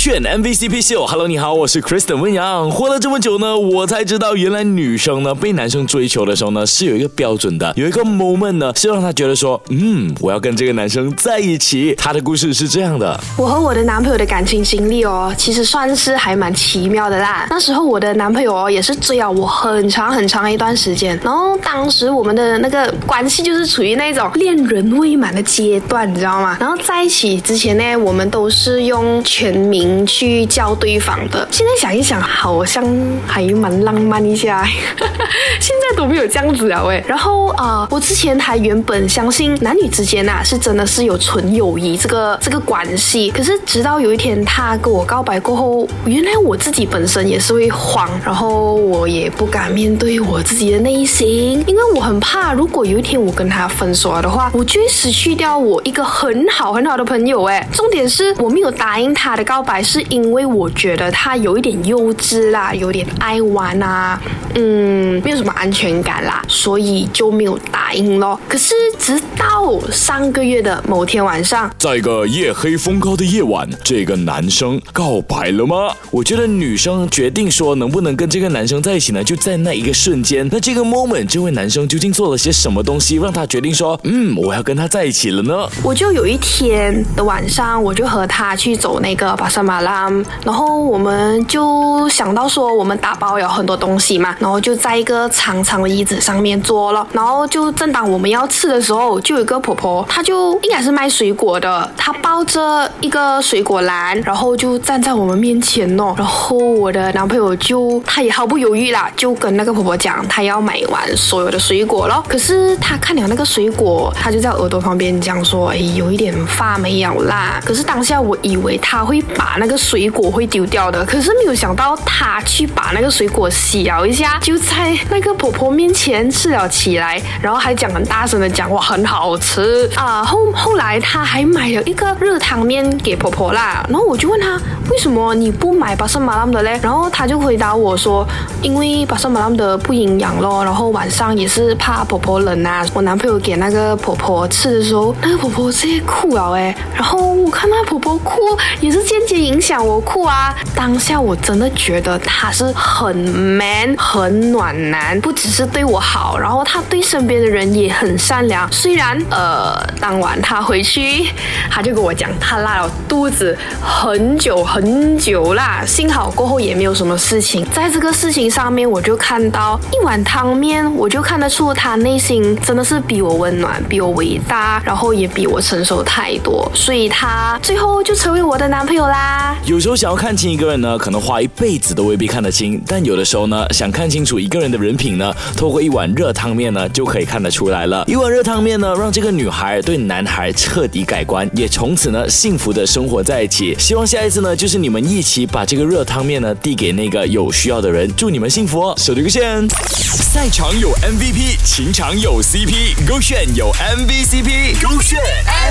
选 MVCp 秀，Hello，你好，我是 Kristen 温阳。活了这么久呢，我才知道原来女生呢被男生追求的时候呢是有一个标准的，有一个 moment 呢是让她觉得说，嗯，我要跟这个男生在一起。她的故事是这样的：我和我的男朋友的感情经历哦，其实算是还蛮奇妙的啦。那时候我的男朋友哦也是追了我很长很长一段时间，然后当时我们的那个关系就是处于那种恋人未满的阶段，你知道吗？然后在一起之前呢，我们都是用全。名去叫对方的，现在想一想，好像还蛮浪漫一下。现在都没有这样子了喂。然后啊，我之前还原本相信男女之间呐是真的是有纯友谊这个这个关系。可是直到有一天他跟我告白过后，原来我自己本身也是会慌，然后我也不敢面对我自己的内心，因为我很怕，如果有一天我跟他分手了的话，我就会失去掉我一个很好很好的朋友。哎，重点是我没有答应他的告。白白是因为我觉得他有一点幼稚啦，有点爱玩啊，嗯，没有什么安全感啦，所以就没有答应咯。可是直到上个月的某天晚上，在一个夜黑风高的夜晚，这个男生告白了吗？我觉得女生决定说能不能跟这个男生在一起呢，就在那一个瞬间。那这个 moment，这位男生究竟做了些什么东西，让他决定说，嗯，我要跟他在一起了呢？我就有一天的晚上，我就和他去走那个巴沙马拉，然后我们就想到说，我们打包有很多东西嘛，然后就在一个长长的椅子上面坐了，然后就正当我们要吃的时候，就有一个婆婆，她就应该是卖水果的，她抱着一个水果篮，然后就站在我们面前哦，然后我的男朋友就他也毫不犹豫啦，就跟那个婆婆讲，他要买完所有的水果咯。可是他看了那个水果，他就在耳朵旁边讲说，哎，有一点发霉了啦。可是当下我以为他会。把那个水果会丢掉的，可是没有想到他去把那个水果洗了一下，就在那个婆婆面前吃了起来，然后还讲很大声的讲哇很好吃啊。后后来他还买了一个热汤面给婆婆啦，然后我就问他为什么你不买巴沙马拉的嘞？然后他就回答我说，因为巴沙马拉的不营养咯，然后晚上也是怕婆婆冷啊。我男朋友给那个婆婆吃的时候，那个婆婆直接哭了哎，然后我看那婆婆哭也是间接。影响我酷啊！当下我真的觉得他是很 man、很暖男，不只是对我好，然后他对身边的人也很善良。虽然呃，当晚他回去，他就跟我讲他拉了肚子很久很久啦，幸好过后也没有什么事情。在这个事情上面，我就看到一碗汤面，我就看得出他内心真的是比我温暖、比我伟大，然后也比我成熟太多，所以他最后就成为我的男朋友啦。有时候想要看清一个人呢，可能花一辈子都未必看得清。但有的时候呢，想看清楚一个人的人品呢，透过一碗热汤面呢，就可以看得出来了。一碗热汤面呢，让这个女孩对男孩彻底改观，也从此呢，幸福的生活在一起。希望下一次呢，就是你们一起把这个热汤面呢，递给那个有需要的人。祝你们幸福哦！手提个线。赛场有 MVP，情场有 CP，勾选有 MVCp，勾选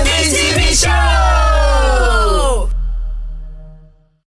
MVCp 秀。